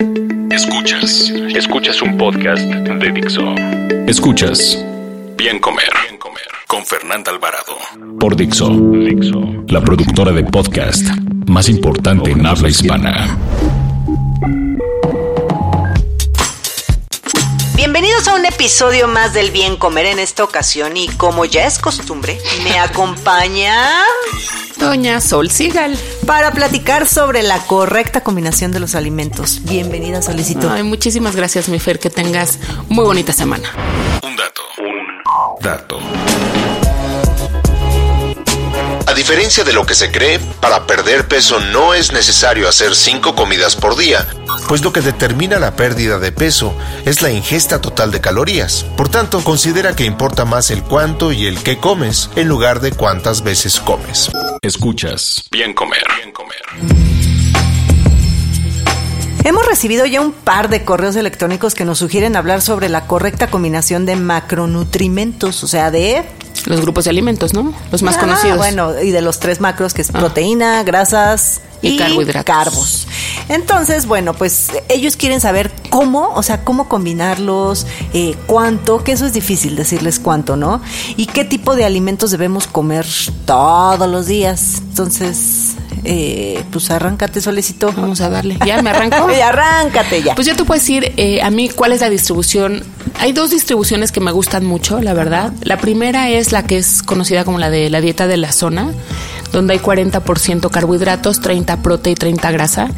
Escuchas. Escuchas un podcast de Dixo. Escuchas. Bien comer. Bien comer. Con Fernanda Alvarado. Por Dixo. Dixo. La productora de podcast más importante en habla hispana. Bienvenidos a un episodio más del Bien Comer en esta ocasión y como ya es costumbre, me acompaña Doña Sol Sigal. para platicar sobre la correcta combinación de los alimentos. Bienvenida, Solicito. Ay, muchísimas gracias, mi Fer, que tengas muy bonita semana. Un dato. Un dato. A diferencia de lo que se cree, para perder peso no es necesario hacer 5 comidas por día, pues lo que determina la pérdida de peso es la ingesta total de calorías. Por tanto, considera que importa más el cuánto y el qué comes en lugar de cuántas veces comes. Escuchas. Bien comer. Bien comer. Hemos recibido ya un par de correos electrónicos que nos sugieren hablar sobre la correcta combinación de macronutrimentos, o sea, de Los grupos de alimentos, ¿no? Los más Ah, conocidos. Bueno, y de los tres macros, que es proteína, grasas Y carbohidratos. carbos. Entonces, bueno, pues ellos quieren saber cómo, o sea, cómo combinarlos, eh, cuánto, que eso es difícil decirles cuánto, ¿no? Y qué tipo de alimentos debemos comer todos los días. Entonces, eh, pues arráncate, solecito. Vamos a darle. ¿Ya me arranco? Y arráncate ya. Pues yo te puedo decir eh, a mí cuál es la distribución. Hay dos distribuciones que me gustan mucho, la verdad. La primera es la que es conocida como la de la dieta de la zona, donde hay 40% carbohidratos, 30 prote y 30 grasa.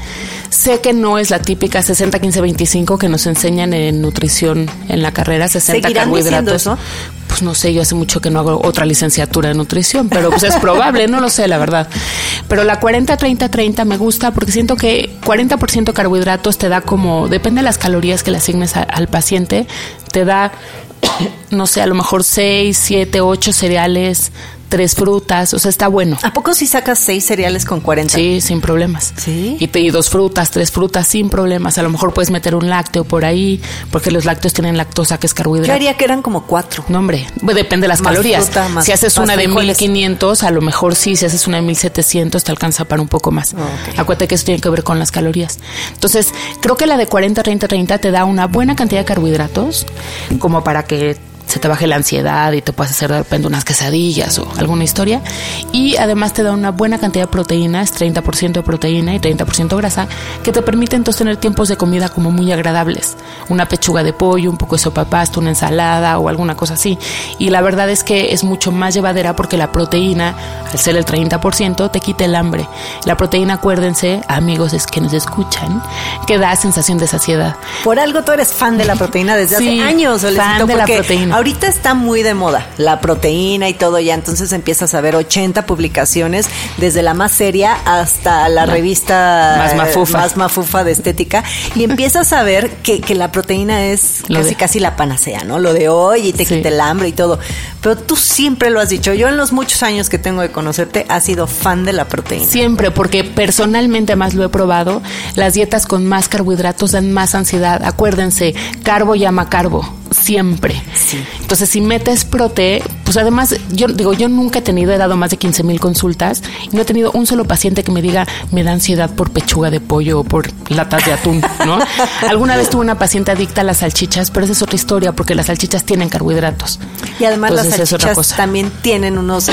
Sé que no es la típica 60, 15, 25 que nos enseñan en nutrición en la carrera, 60 ¿Seguirán diciendo carbohidratos. eso? Pues no sé, yo hace mucho que no hago otra licenciatura en nutrición, pero pues es probable, no lo sé, la verdad. Pero la 40-30-30 me gusta porque siento que 40% carbohidratos te da como, depende de las calorías que le asignes a- al paciente, te da, no sé, a lo mejor 6, 7, 8 cereales, tres frutas, o sea, está bueno. ¿A poco si sacas seis cereales con 40? Sí, sin problemas. ¿Sí? Y, dos frutas, tres frutas sin problemas. A lo mejor puedes meter un lácteo por ahí, porque los lácteos tienen lactosa, que es Yo carbohidrato. haría que eran como cuatro. No, hombre, pues depende de las Más calorías. fruta, más- si haces una de frijoles. 1500, a lo mejor sí, si haces una de 1700 te alcanza para un poco más. Acuérdate que eso tiene que ver con las calorías. Entonces, creo que la de 40, 30, 30 te da una buena cantidad de carbohidratos, como para que se te baje la ansiedad y te puedas hacer de repente unas quesadillas o alguna historia. Y además te da una buena cantidad de proteínas, 30% de proteína y 30% grasa, que te permite entonces tener tiempos de comida como muy agradables. Una pechuga de pollo, un poco de sopa pasta, una ensalada o alguna cosa así. Y la verdad es que es mucho más llevadera porque la proteína, al ser el 30%, te quita el hambre. La proteína, acuérdense, amigos es que nos escuchan, que da sensación de saciedad. Por algo tú eres fan de la proteína desde Sí, hace años, fan de la proteína. Ahorita está muy de moda la proteína y todo ya, entonces empiezas a ver 80 publicaciones desde la más seria hasta la revista Más eh, mafufa. más mafufa de estética y empiezas a ver que, que la proteína es Lo casi de- casi la panacea, ¿no? Lo de hoy y te Sí. quita el hambre y todo. Pero tú siempre lo has dicho. Yo en los muchos años que tengo de conocerte has sido fan de la proteína. Siempre, porque personalmente más lo he probado, las dietas con más carbohidratos dan más ansiedad. Acuérdense, carbo llama carbo, siempre. Entonces, si metes prote, pues además, yo digo, yo nunca he tenido, he dado más de 15 mil consultas y no he tenido un solo paciente que me diga, me da ansiedad por pechuga de pollo o por latas de atún, ¿no? Alguna vez tuve una paciente adicta a las salchichas, pero esa es otra historia, porque las salchichas tienen carbohidratos. Y además Entonces, las salchichas también tienen unos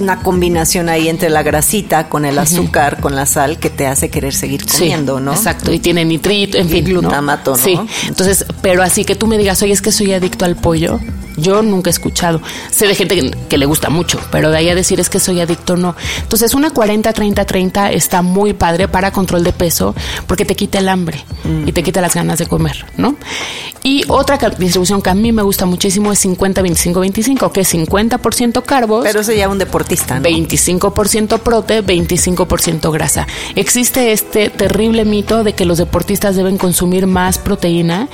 una combinación ahí entre la grasita con el azúcar, con la sal que te hace querer seguir comiendo, sí, ¿no? Exacto, y tiene nitrito, en Y fin. glutamato, ¿no? Sí, entonces, pero así que tú me digas, oye, es que soy adicto al pollo, Yo nunca he escuchado. Sé de gente que, le gusta mucho, pero de ahí a decir es que soy adicto, no. Entonces, una 40-30-30 está muy padre para control de peso porque te quita el hambre y te quita las ganas de comer, ¿no? Y otra distribución que a mí me gusta muchísimo es 50-25-25, que es 50% carbos. Pero eso ya un deportista, ¿no? 25% prote, 25% grasa. Existe este terrible mito de que los deportistas deben consumir más proteína.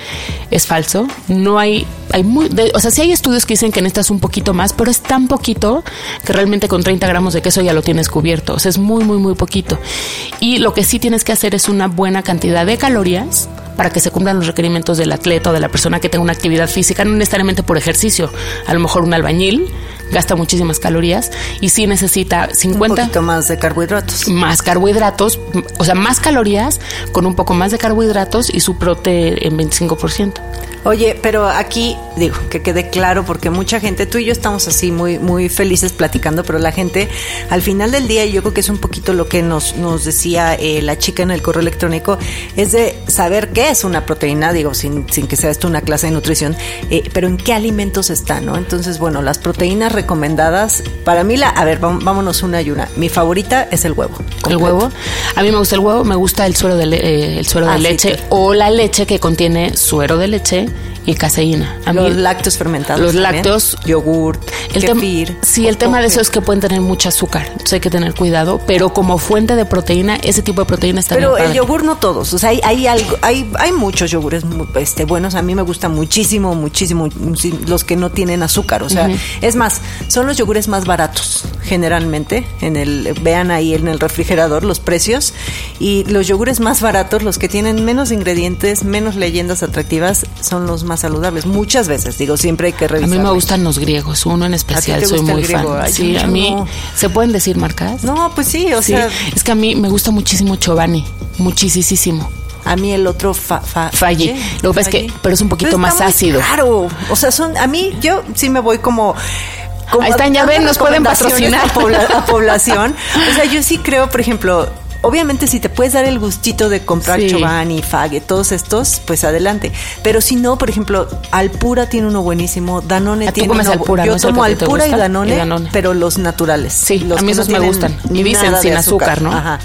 Es falso. No hay hay muy, o sea, sí hay estudios que dicen que necesitas un poquito más, pero es tan poquito que realmente con 30 gramos de queso ya lo tienes cubierto. O sea, es muy, muy, muy poquito. Y lo que sí tienes que hacer es una buena cantidad de calorías para que se cumplan los requerimientos del atleta o de la persona que tenga una actividad física, no necesariamente por ejercicio. A lo mejor un albañil gasta muchísimas calorías y sí necesita 50 un poquito más de carbohidratos. Más carbohidratos, o sea, más calorías con un poco más de carbohidratos y su prote en 25%. Oye, pero aquí digo que quede claro porque mucha gente, tú y yo estamos así muy muy felices platicando, pero la gente al final del día, yo creo que es un poquito lo que nos nos decía eh, la chica en el correo electrónico, es de saber qué es una proteína, digo sin, sin que sea esto una clase de nutrición, eh, pero en qué alimentos está, ¿no? Entonces, bueno, las proteínas recomendadas, para mí la, a ver, vámonos una y una. Mi favorita es el huevo. El huevo, a mí me gusta el huevo, me gusta el suero de eh, el suero de ah, leche o la leche que contiene suero de leche y caseína. los lácteos fermentados. Los lácteos. Yogurt, el kefir. Sí, el tema de eso es que pueden tener mucho azúcar. Entonces hay que tener cuidado. Pero como fuente de proteína, ese tipo de proteína está Pero el yogur no todos. O sea, hay, hay, algo, hay, hay muchos yogures este, buenos. A mí me gustan muchísimo, muchísimo los que no tienen azúcar. O sea, es más, son los yogures más baratos generalmente. En el, vean ahí en el refrigerador los precios. Y los yogures más baratos, los que tienen menos ingredientes, menos leyendas atractivas, son los más saludables. Muchas veces, digo, siempre hay que revisar. A mí me gustan los griegos, uno en especial, soy muy fan. sí, a mí, ¿se pueden decir marcas? No, pues sí, o sea. Es que a mí me gusta muchísimo Chobani, muchísimo. A mí el otro fa, falle. Lo que pasa es que, pero es un poquito más ácido. Claro, o sea, son, a mí, yo sí me voy como Ahí están, ya ven, nos pueden patrocinar. A, población. O sea, yo sí creo, por ejemplo, obviamente si te puedes dar el gustito de comprar sí. Chobani, Fague, todos estos, pues adelante. Pero si no, por ejemplo, Alpura tiene uno buenísimo, Danone tiene uno Alpura, Yo tomo Alpura y Danone, pero los naturales. Sí, los a mí esos me gustan. Y dicen sin azúcar, ¿no? Ajá.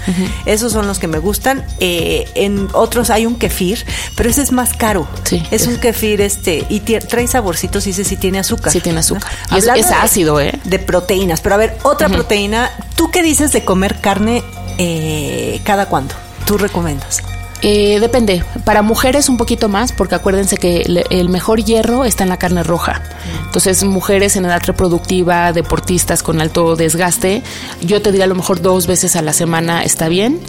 Esos son los que me gustan. Eh, en otros hay un kefir, pero ese es más caro. Sí. Es un kefir este y trae saborcitos y ese sí tiene azúcar. Sí tiene azúcar. Y es, ácido, ¿eh? De proteínas. Pero a ver, otra proteína. ¿Tú qué dices de comer carne eh, cada cuándo? ¿Tú recomiendas? Eh, depende. Para mujeres un poquito más, porque acuérdense que el mejor hierro está en la carne roja. Entonces, mujeres en edad reproductiva, deportistas con alto desgaste, yo te diría a lo mejor dos veces a la semana está bien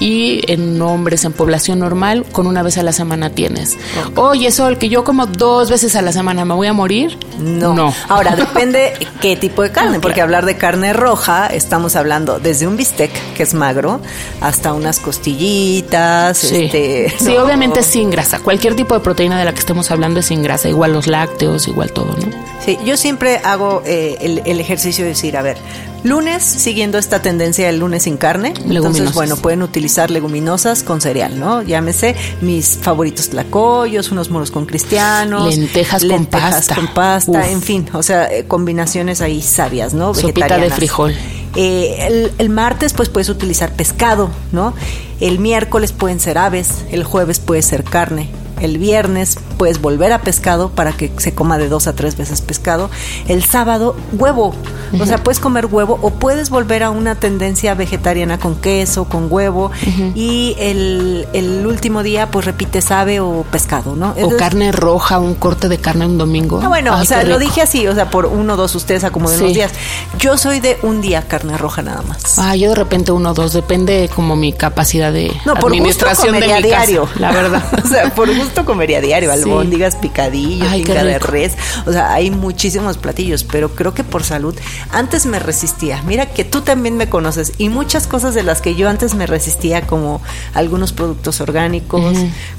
y en hombres en población normal con una vez a la semana tienes. Oye, Sol, que yo como dos veces a la semana me voy a morir. No. no. Ahora, depende qué tipo de carne, porque hablar de carne roja, estamos hablando desde un bistec, que es magro, hasta unas costillitas. Sí, este, sí obviamente sin grasa. Cualquier tipo de proteína de la que estemos hablando es sin grasa, igual los lácteos, igual todo, ¿no? Sí, yo siempre hago eh, el, el ejercicio de decir, a ver, Lunes, siguiendo esta tendencia del lunes sin carne. Entonces, bueno, pueden utilizar leguminosas con cereal, ¿no? Llámese mis favoritos tlacoyos, unos moros con cristianos. Lentejas, con pasta. con pasta, en fin, o sea, eh, combinaciones ahí sabias, ¿no? Sopita de frijol. Eh, el, el, martes, pues puedes utilizar pescado, ¿no? El miércoles pueden ser aves, el jueves puede ser carne, el viernes puedes volver a pescado para que se coma de dos a tres veces pescado. El sábado, huevo. O sea, puedes comer huevo o puedes volver a una tendencia vegetariana con queso, con huevo. Y el, el, último día, pues repites ave o pescado, ¿no? O carne roja, un corte de carne un domingo. Ah, bueno, o sea, lo dije así, o sea, por uno o dos ustedes acomoden los días. Yo soy de un día carne roja nada más. Ah, yo de repente uno o dos, depende como mi capacidad de no, por administración de mi diario. la verdad. o sea, por gusto comería diario, albóndigas, picadillos, pinga de res. O sea, hay muchísimos platillos, pero creo que por salud antes me resistía. Mira que tú también me conoces y muchas cosas de las que yo antes me resistía, como algunos productos orgánicos,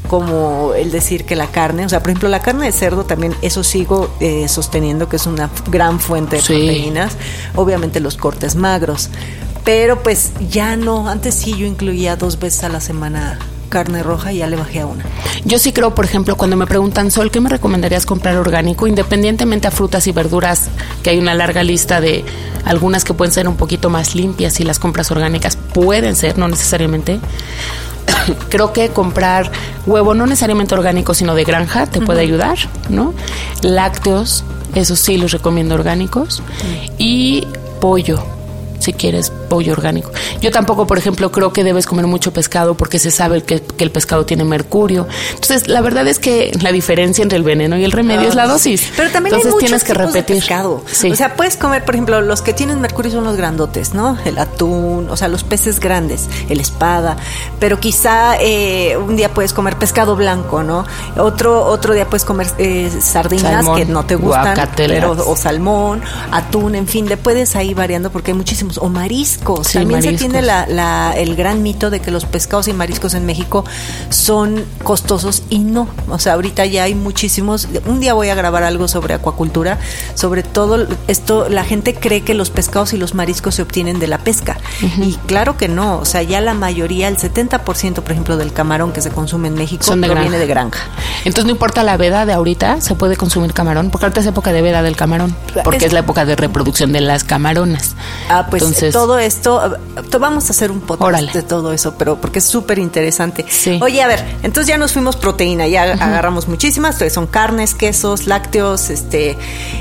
como el decir que la carne, o sea, por ejemplo, la carne de cerdo también, eso sigo eh, sosteniendo que es una gran fuente de proteínas. Obviamente los cortes magros. Pero pues ya no, antes sí yo incluía dos veces a la semana carne roja y ya le bajé a una. Yo sí creo, por ejemplo, cuando me preguntan, Sol, ¿qué me recomendarías comprar orgánico? Independientemente a frutas y verduras, que hay una larga lista de algunas que pueden ser un poquito más limpias y las compras orgánicas pueden ser, no necesariamente. creo que comprar huevo no necesariamente orgánico, sino de granja, te puede ayudar, ¿no? Lácteos, eso sí los recomiendo orgánicos. Y pollo si quieres pollo orgánico. Yo tampoco, por ejemplo, creo que debes comer mucho pescado porque se sabe que, el pescado tiene mercurio. Entonces, la verdad es que la diferencia entre el veneno y el remedio es la dosis. Pero también Entonces, hay tienes que repetir. pescado. O sea, puedes comer, por ejemplo, los que tienen mercurio son los grandotes, ¿no? El atún, o sea, los peces grandes, el espada. Pero quizá eh, un día puedes comer pescado blanco, ¿no? Otro otro día puedes comer eh, sardinas que no te gustan, pero, o salmón, atún, en fin, le puedes ahí variando porque hay muchísimos o mariscos. También se tiene la, el gran mito de que los pescados y mariscos en México son costosos y no. O sea, ahorita ya hay muchísimos. Un día voy a grabar algo sobre acuacultura, sobre todo esto, la gente cree que los pescados y los mariscos se obtienen de la pesca. Y claro que no. O sea, ya la mayoría, el 70% por ejemplo del camarón que se consume en México proviene de granja. Entonces no importa la veda de ahorita, se puede consumir camarón, porque ahorita es época de veda del camarón, porque es, la época de reproducción de las camaronas. Ah, pues entonces, todo esto, vamos a hacer un podcast de todo eso, pero porque es súper interesante. Oye, a ver, entonces ya nos fuimos proteína, ya agarramos muchísimas, entonces son carnes, quesos, lácteos, este,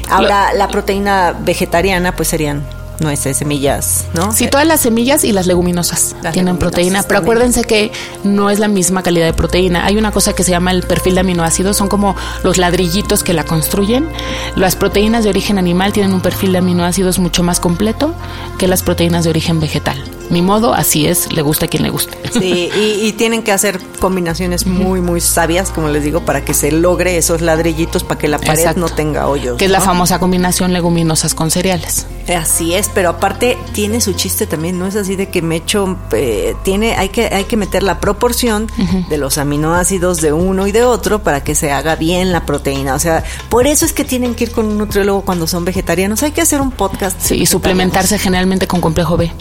ahora la proteína vegetariana pues serían nueces, semillas, ¿no? Sí, todas las semillas y las leguminosas tienen proteína, pero acuérdense que no es la misma calidad de proteína. Hay una cosa que se llama el perfil de aminoácidos, son como los ladrillitos que la construyen. Las proteínas de origen animal tienen un perfil de aminoácidos mucho más completo que las proteínas de origen vegetal. Mi modo, así es, le gusta a quien le guste. Sí, y, tienen que hacer combinaciones muy, muy sabias, como les digo, para que se logre esos ladrillitos, para que la pared no tenga hoyos. Que es la famosa combinación leguminosas con cereales. Así es, pero aparte tiene su chiste también, no es así de que me echo, eh, tiene, hay que, hay que meter la proporción de los aminoácidos de uno y de otro para que se haga bien la proteína. O sea, por eso es que tienen que ir con un nutriólogo cuando son vegetarianos. Hay que hacer un podcast. Sí, y suplementarse generalmente con complejo B.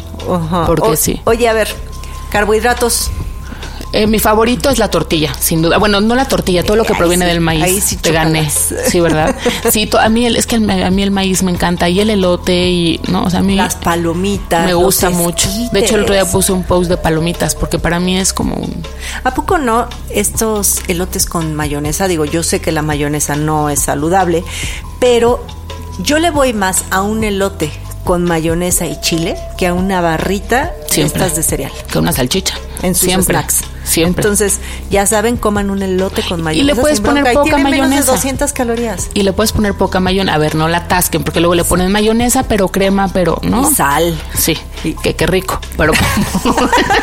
Porque sí. Oye, a ver, carbohidratos. Eh, mi favorito es la tortilla, sin duda. Bueno, no la tortilla, todo lo que proviene del maíz. Ahí sí te gané. Sí, ¿verdad? Sí, a mí el, es que a mí el maíz me encanta y el elote y no, o sea, a mí las palomitas me gusta mucho. De hecho, el otro día puse un post de palomitas porque para mí es como un ¿A poco no estos elotes con mayonesa? Digo, yo sé que la mayonesa no es saludable, pero yo le voy más a un elote con mayonesa y chile que a una barrita Siempre. de cereal. Que una salchicha. En sus Siempre. snacks. Siempre. Entonces, ya saben, coman un elote con mayonesa. Y le puedes poner poca mayonesa. Menos de 200 calorías. Y le puedes poner poca mayonesa. A ver, no la atasquen, porque luego le ponen mayonesa, pero crema, pero, ¿no? Y sal. Sí, que qué rico. Pero,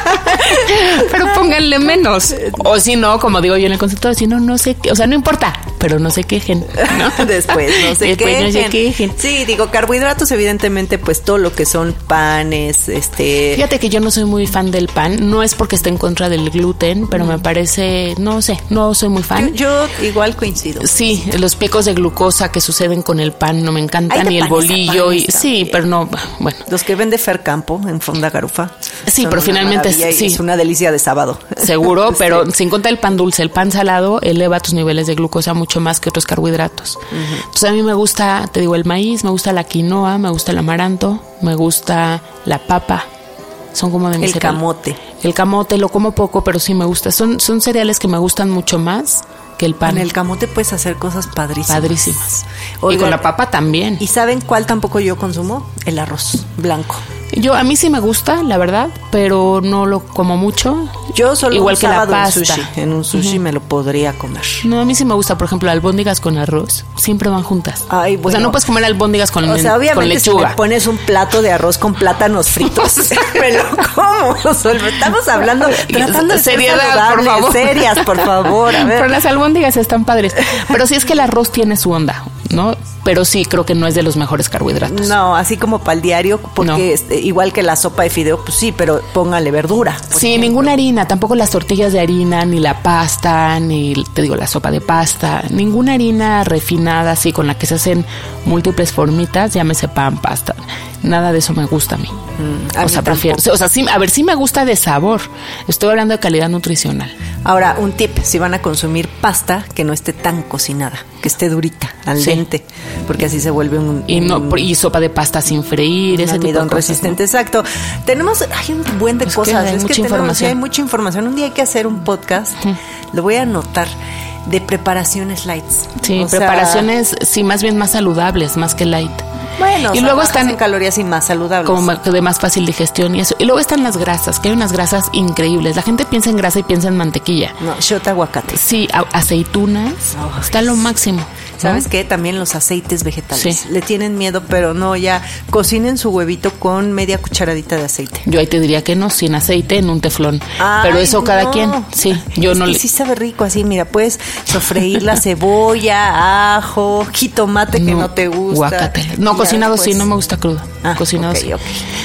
pero pónganle menos. O si no, como digo yo en el consultorio, si no, no sé qué. O sea, no importa, pero no se quejen. ¿no? Después no se Después No se quejen. Sí, digo, carbohidratos, evidentemente, pues todo lo que son panes, este. Fíjate que yo no soy muy fan del pan. No es porque esté en contra del gluten, pero me parece, no sé, no soy muy fan. Yo, igual coincido. Sí, los picos de glucosa que suceden con el pan no me encantan, ni el bolillo. y Sí, pero no, bueno. Los que vende Fer Campo en Fonda Garufa. Sí, pero finalmente sí. es una delicia de sábado. Seguro, pero sin contar el pan dulce, el pan salado eleva tus niveles de glucosa mucho más que otros carbohidratos. Entonces a mí me gusta, te digo, el maíz, me gusta la quinoa, me gusta el amaranto, me gusta la papa, son como de mi El camote. El camote lo como poco, pero sí me gusta. Son, son cereales que me gustan mucho más que el pan. Con el camote puedes hacer cosas padrísimas. Padrísimas. y con la papa también. ¿Y saben cuál tampoco yo consumo? El arroz blanco. Yo a mí sí me gusta, la verdad, pero no lo como mucho. Yo solo igual que la pasta. En, sushi. en un sushi me lo podría comer. No, a mí sí me gusta, por ejemplo, albóndigas con arroz, siempre van juntas. Ay, bueno. O sea, no puedes comer albóndigas con, o sea, obviamente Si me pones un plato de arroz con plátanos fritos, me lo como. Estamos hablando tratando de seriedad, por favor. serias, por favor. A ver. Pero las albóndigas están padres. Pero sí es que el arroz tiene su onda, ¿no? Pero sí creo que no es de los mejores carbohidratos. No, así como para el diario, porque este, igual que la sopa de fideo, pues sí, pero póngale verdura. Sí, ninguna harina, tampoco las tortillas de harina, ni la pasta, ni te digo la sopa de pasta, ninguna harina refinada así con la que se hacen múltiples formitas, llámese pan, pasta. Nada de eso me gusta a mí. Mm, a o mí sea, prefiero, o sea, sí, a ver, sí me gusta de sabor. Estoy hablando de calidad nutricional. Ahora, un tip, si van a consumir pasta, que no esté tan cocinada, que esté durita, al Sí. dente, porque así se vuelve un... Y no un- y sopa de pasta sin freír, ese tipo de cosas. resistente, exacto. Tenemos, hay un buen de Es que cosas. hay es mucha que tenemos- información. hay mucha información. Un día hay que hacer un podcast, lo voy a anotar, de preparaciones lights. Sí, O sea, preparaciones, sí, más bien más saludables, más que light. bueno, y luego luego están- en calorías y más saludables. Como de más fácil digestión y eso. Y luego están las grasas, que hay unas grasas increíbles. La gente piensa en grasa y piensa en mantequilla. No, shot aguacate. Sí, a- aceitunas, está lo máximo. ¿No? ¿Sabes qué? También los aceites vegetales. Sí. Le tienen miedo, pero no, ya cocinen su huevito con media cucharadita de aceite. Yo ahí te diría que no, sin aceite, en un teflón. Pero eso cada no. quien. Sí, yo Es no que le. sí sabe rico así, mira, puedes sofreír la cebolla, ajo, jitomate que no te gusta. guácatela. No, cocinado sí, no me gusta crudo. Ah, cocinado sí. ok.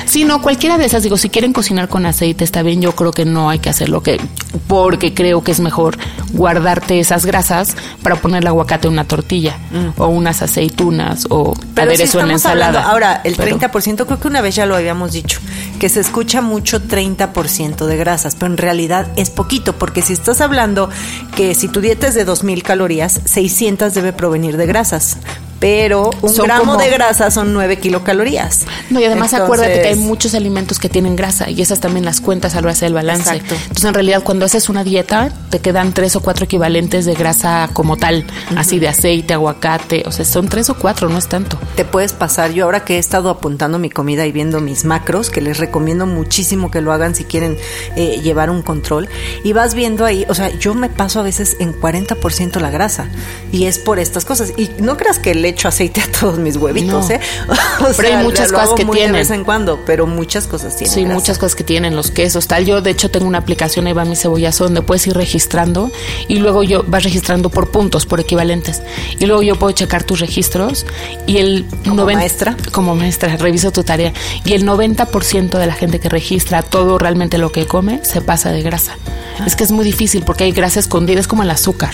Sí, no, cualquiera de esas, digo, si quieren cocinar con aceite está bien, yo creo que no hay que hacerlo, que, porque creo que es mejor guardarte esas grasas para poner el aguacate en una tortilla, o unas aceitunas, o Mm. Pero si aderezo en la estamos ensalada. hablando, ahora, el Pero- 30%, creo que una vez ya lo habíamos dicho, que se escucha mucho 30% de grasas, pero en realidad es poquito, porque si estás hablando que si tu dieta es de 2000 calorías, 600 debe provenir de grasas, pero un Son gramo como- de grasa son 9 kilocalorías. No, y además acuérdate que hay muchos alimentos que tienen grasa y esas también las cuentas al hacer el balance. Exacto. Entonces, en realidad, cuando haces una dieta, te quedan tres o cuatro equivalentes de grasa como tal, así de aceite, aguacate, o sea, son tres o cuatro, no es tanto. te puedes pasar. Yo ahora que he estado apuntando mi comida y viendo mis macros, que les recomiendo muchísimo que lo hagan si quieren eh, llevar un control, y vas viendo ahí, o sea, yo me paso a veces en 40% la grasa, y es por estas cosas. Y no creas que le echo aceite a todos mis huevitos, No. ¿eh? O Pero hay muchas lo cosas que tienen. De vez en cuando, pero muchas cosas tienen. Sí, grasa. muchas cosas que tienen los quesos, tal. Yo, de hecho, tengo una aplicación, ahí va mi cebollazo, donde puedes ir registrando y luego yo vas registrando por puntos, por equivalentes. Y luego yo puedo checar tus registros y el ¿Como 90 maestra? Como maestra, reviso tu tarea. Y el 90% de la gente que registra todo realmente lo que come se pasa de grasa. Es que es muy difícil porque hay grasa escondida, es como el azúcar.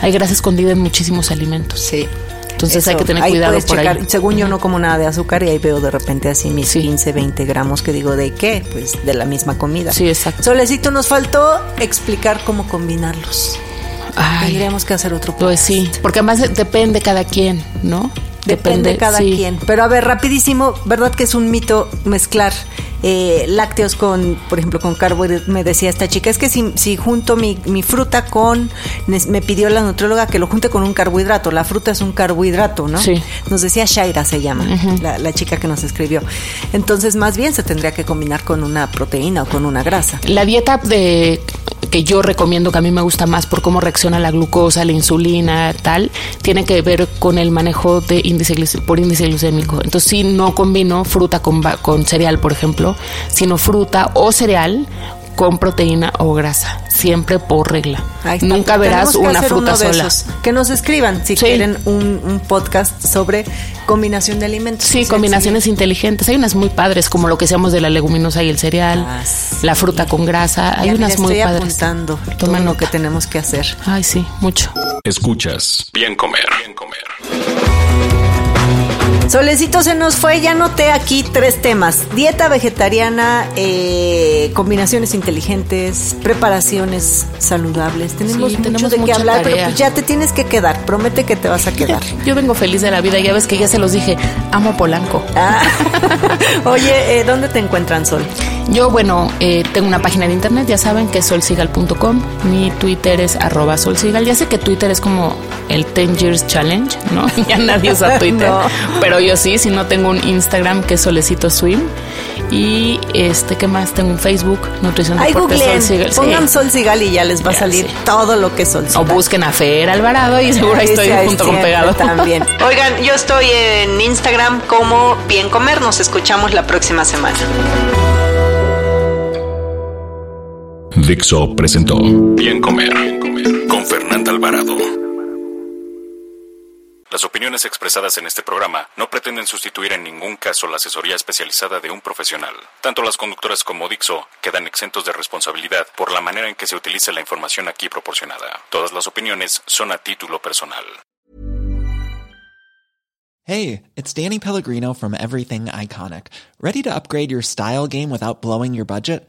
Hay grasa escondida en muchísimos alimentos. Sí. Entonces hay que tener ahí cuidado por checar. ahí. Según yo no como nada de azúcar y ahí veo de repente así mis Sí. 15, 20 gramos que digo, ¿de qué? Pues de la misma comida. Sí, exacto. Solecito, nos faltó explicar cómo combinarlos. Ay, Tendríamos que hacer otro pues sí, porque además depende cada quien, ¿no? Depende de cada sí. quien. Pero a ver, rapidísimo, ¿verdad que es un mito mezclar eh, lácteos con, por ejemplo, con carbohidratos? Me decía esta chica, es que si, si junto mi, mi fruta con, me pidió la nutrióloga que lo junte con un carbohidrato, la fruta es un carbohidrato, ¿no? Sí. Nos decía Shaira se llama, la, la chica que nos escribió. Entonces, más bien se tendría que combinar con una proteína o con una grasa. La dieta de que yo recomiendo, que a mí me gusta más por cómo reacciona la glucosa, la insulina, tal, tiene que ver con el manejo de índice por índice glucémico. Entonces, si no combino fruta con, con cereal, por ejemplo, sino fruta o cereal con proteína o grasa, siempre por regla. Nunca verás una hacer fruta uno de sola. esos. Que nos escriban si Sí. quieren un, un podcast sobre combinación de alimentos. Sí, combinaciones inteligentes. Hay unas muy padres, como lo que seamos de la leguminosa y el cereal, Ah, sí. la fruta con grasa. Hay Ya, mira, unas muy estoy padres. apuntando Toma todo lo que tenemos que hacer. Ay, sí, mucho. Escuchas Bien Comer. Bien Comer. Solecito se nos fue, ya noté aquí tres temas. Dieta vegetariana, eh, combinaciones inteligentes, preparaciones saludables. Tenemos Sí, mucho tenemos de qué hablar, pero pues ya te tienes que quedar. Promete que te vas a quedar. Yo vengo feliz de la vida, ya ves que ya se los dije, amo a Polanco. Ah. Oye, eh, ¿dónde te encuentran, Sol? Yo, bueno, eh, tengo una página de internet, ya saben que es solsigal.com. Mi Twitter es arroba solsigal. Ya sé que Twitter es como el 10 Years Challenge, ¿no? Ya nadie usa Twitter. No. Pero yo sí, si no tengo un Instagram que es Solecito Swim. Y este, ¿qué más? Tengo un Facebook, Nutrición Ay, Deporte Sol Sigal. Sí. pongan Sol Sigal y ya les va a salir sí. todo lo que es Sol O busquen a Fer Alvarado y seguro ahí estoy junto con pegado. También. Oigan, yo estoy en Instagram como Bien Comer. Nos escuchamos la próxima semana. Dixo presentó Bien Comer. Bien Comer. Opiniones expresadas en este programa no pretenden sustituir en ningún caso la asesoría especializada de un profesional. Tanto las conductoras como Dixo quedan exentos de responsabilidad por la manera en que se utilice la información aquí proporcionada. Todas las opiniones son a título personal. Hey, it's Danny Pellegrino from Everything Iconic. Ready to upgrade your style game without blowing your budget?